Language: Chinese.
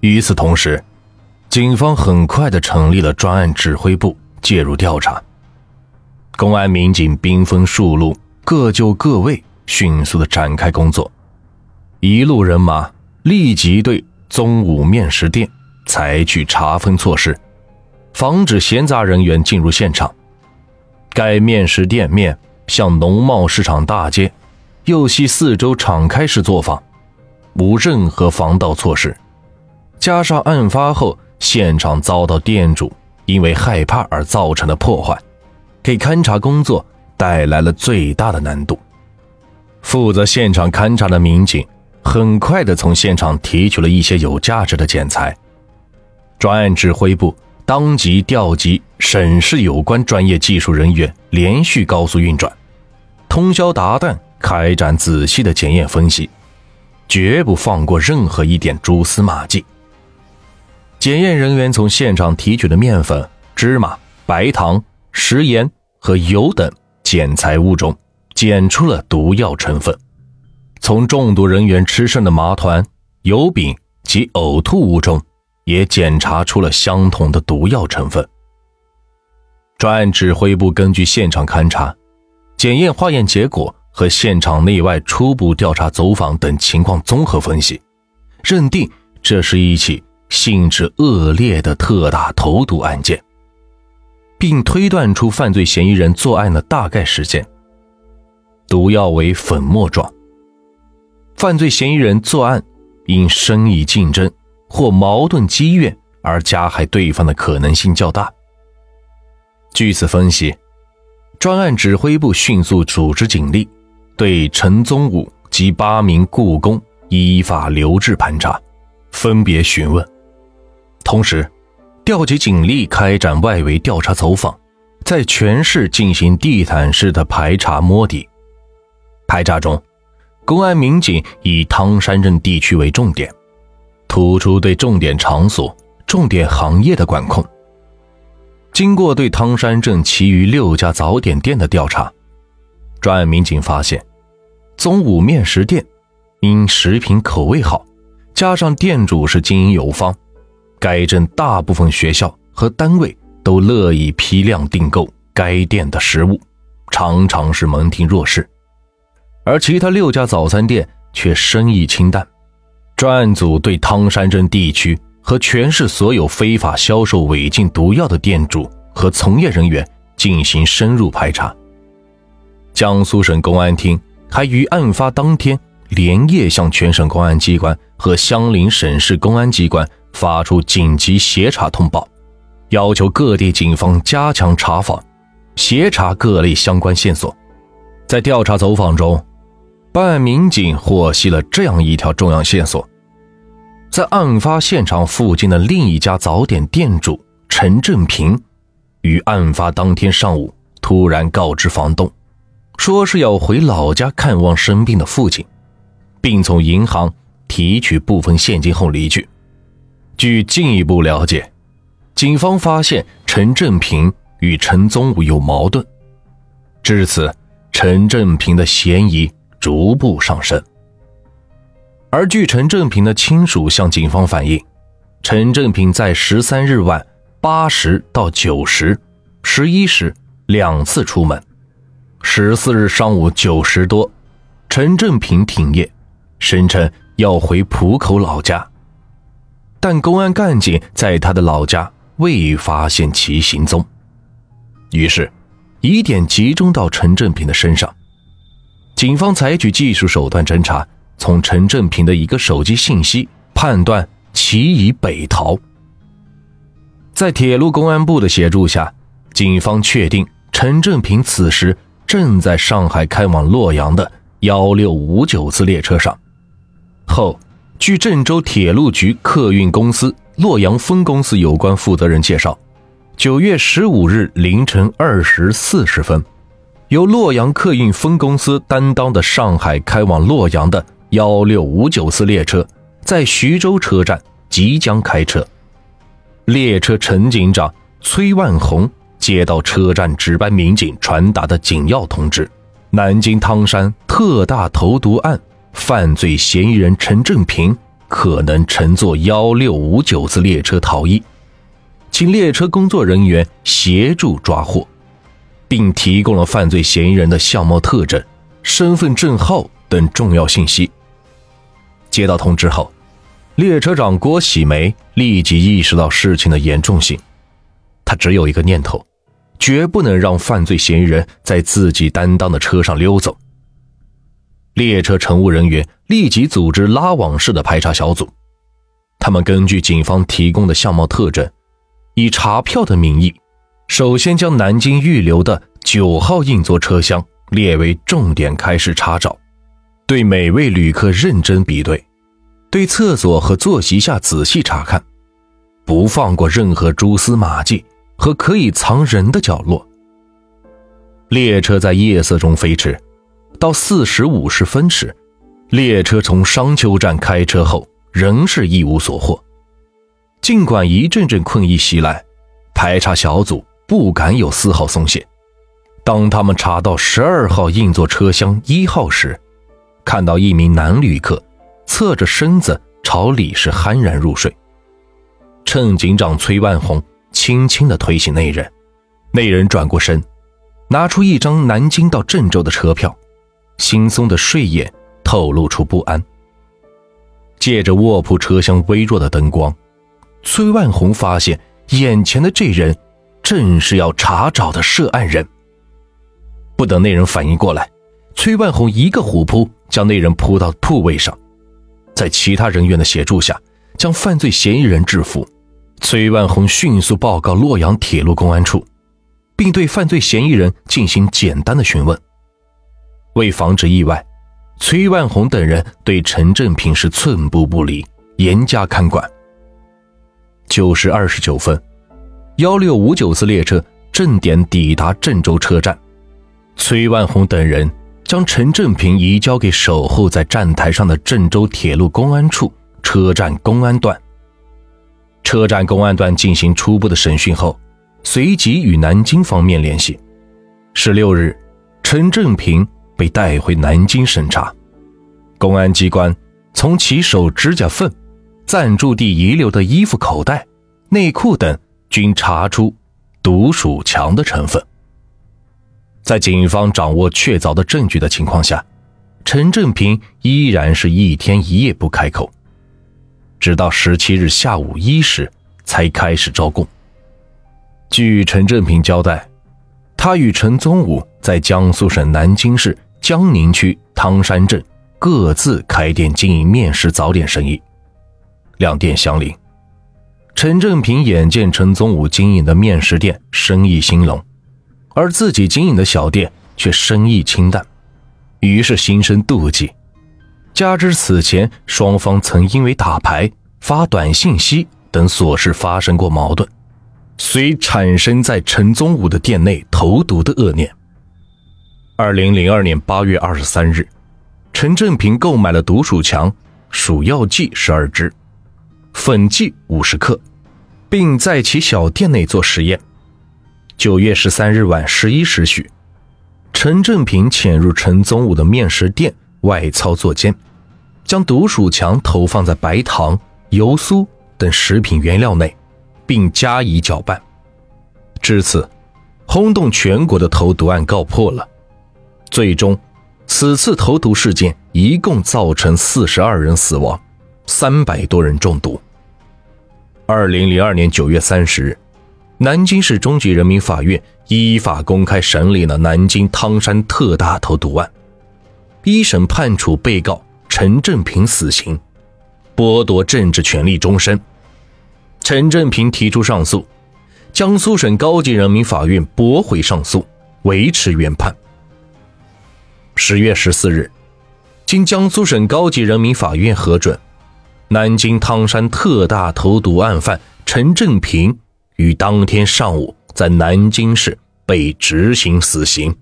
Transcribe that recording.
与此同时，警方很快的成立了专案指挥部，介入调查。公安民警兵分数路，各就各位，迅速的展开工作。一路人马立即对宗武面食店采取查封措施，防止闲杂人员进入现场。该面食店面向农贸市场大街，右系四周敞开式作坊，无任何防盗措施。加上案发后现场遭到店主因为害怕而造成的破坏。给勘查工作带来了最大的难度。负责现场勘查的民警很快的从现场提取了一些有价值的检材。专案指挥部当即调集省市有关专业技术人员，连续高速运转，通宵达旦开展仔细的检验分析，绝不放过任何一点蛛丝马迹。检验人员从现场提取的面粉、芝麻、白糖、食盐。和油等检材物中检出了毒药成分，从中毒人员吃剩的麻团、油饼及呕吐物中也检查出了相同的毒药成分。专案指挥部根据现场勘查、检验化验结果和现场内外初步调查走访等情况综合分析，认定这是一起性质恶劣的特大投毒案件。并推断出犯罪嫌疑人作案的大概时间。毒药为粉末状。犯罪嫌疑人作案因生意竞争或矛盾积怨而加害对方的可能性较大。据此分析，专案指挥部迅速组织警力，对陈宗武及八名雇工依法留置盘查，分别询问，同时。调集警力开展外围调查走访，在全市进行地毯式的排查摸底。排查中，公安民警以汤山镇地区为重点，突出对重点场所、重点行业的管控。经过对汤山镇其余六家早点店的调查，专案民警发现，宗武面食店因食品口味好，加上店主是经营有方。该镇大部分学校和单位都乐意批量订购该店的食物，常常是门庭若市。而其他六家早餐店却生意清淡。专案组对汤山镇地区和全市所有非法销售违禁毒药的店主和从业人员进行深入排查。江苏省公安厅还于案发当天连夜向全省公安机关和相邻省市公安机关。发出紧急协查通报，要求各地警方加强查访，协查各类相关线索。在调查走访中，办案民警获悉了这样一条重要线索：在案发现场附近的另一家早点店主陈正平，于案发当天上午突然告知房东，说是要回老家看望生病的父亲，并从银行提取部分现金后离去。据进一步了解，警方发现陈正平与陈宗武有矛盾，至此，陈正平的嫌疑逐步上升。而据陈正平的亲属向警方反映，陈正平在十三日晚八时到九时、十一时两次出门，十四日上午九时多，陈正平停业，声称要回浦口老家。但公安干警在他的老家未发现其行踪，于是疑点集中到陈正平的身上。警方采取技术手段侦查，从陈正平的一个手机信息判断其已北逃。在铁路公安部的协助下，警方确定陈正平此时正在上海开往洛阳的幺六五九次列车上。后。据郑州铁路局客运公司洛阳分公司有关负责人介绍，九月十五日凌晨二时四十分，由洛阳客运分公司担当的上海开往洛阳的幺六五九次列车，在徐州车站即将开车。列车陈警长崔万红接到车站值班民警传达的紧要通知：南京汤山特大投毒案。犯罪嫌疑人陈正平可能乘坐幺六五九次列车逃逸，请列车工作人员协助抓获，并提供了犯罪嫌疑人的相貌特征、身份证号等重要信息。接到通知后，列车长郭喜梅立即意识到事情的严重性，他只有一个念头：绝不能让犯罪嫌疑人在自己担当的车上溜走。列车乘务人员立即组织拉网式的排查小组，他们根据警方提供的相貌特征，以查票的名义，首先将南京预留的九号硬座车厢列为重点开始查找，对每位旅客认真比对，对厕所和坐席下仔细查看，不放过任何蛛丝马迹和可以藏人的角落。列车在夜色中飞驰。到四时五十分时，列车从商丘站开车后，仍是一无所获。尽管一阵阵困意袭来，排查小组不敢有丝毫松懈。当他们查到十二号硬座车厢一号时，看到一名男旅客侧着身子朝里是酣然入睡。乘警长崔万红轻轻地推醒那人，那人转过身，拿出一张南京到郑州的车票。惺忪的睡眼透露出不安。借着卧铺车厢微弱的灯光，崔万红发现眼前的这人正是要查找的涉案人。不等那人反应过来，崔万红一个虎扑将那人扑到铺位上，在其他人员的协助下，将犯罪嫌疑人制服。崔万红迅速报告洛阳铁路公安处，并对犯罪嫌疑人进行简单的询问。为防止意外，崔万红等人对陈正平是寸步不离，严加看管。九时二十九分，幺六五九次列车正点抵达郑州车站，崔万红等人将陈正平移交给守候在站台上的郑州铁路公安处车站公安段。车站公安段进行初步的审讯后，随即与南京方面联系。十六日，陈正平。被带回南京审查，公安机关从其手指甲缝、暂住地遗留的衣服口袋、内裤等均查出毒鼠强的成分。在警方掌握确凿的证据的情况下，陈正平依然是一天一夜不开口，直到十七日下午一时才开始招供。据陈正平交代，他与陈宗武在江苏省南京市。江宁区汤山镇各自开店经营面食早点生意，两店相邻。陈正平眼见陈宗武经营的面食店生意兴隆，而自己经营的小店却生意清淡，于是心生妒忌。加之此前双方曾因为打牌、发短信息等琐事发生过矛盾，遂产生在陈宗武的店内投毒的恶念。二零零二年八月二十三日，陈正平购买了毒鼠强鼠药剂十二支，粉剂五十克，并在其小店内做实验。九月十三日晚十一时许，陈正平潜入陈宗武的面食店外操作间，将毒鼠强投放在白糖、油酥等食品原料内，并加以搅拌。至此，轰动全国的投毒案告破了。最终，此次投毒事件一共造成四十二人死亡，三百多人中毒。二零零二年九月三十日，南京市中级人民法院依法公开审理了南京汤山特大投毒案，一审判处被告陈正平死刑，剥夺政治权利终身。陈正平提出上诉，江苏省高级人民法院驳回上诉，维持原判。十月十四日，经江苏省高级人民法院核准，南京汤山特大投毒案犯陈正平于当天上午在南京市被执行死刑。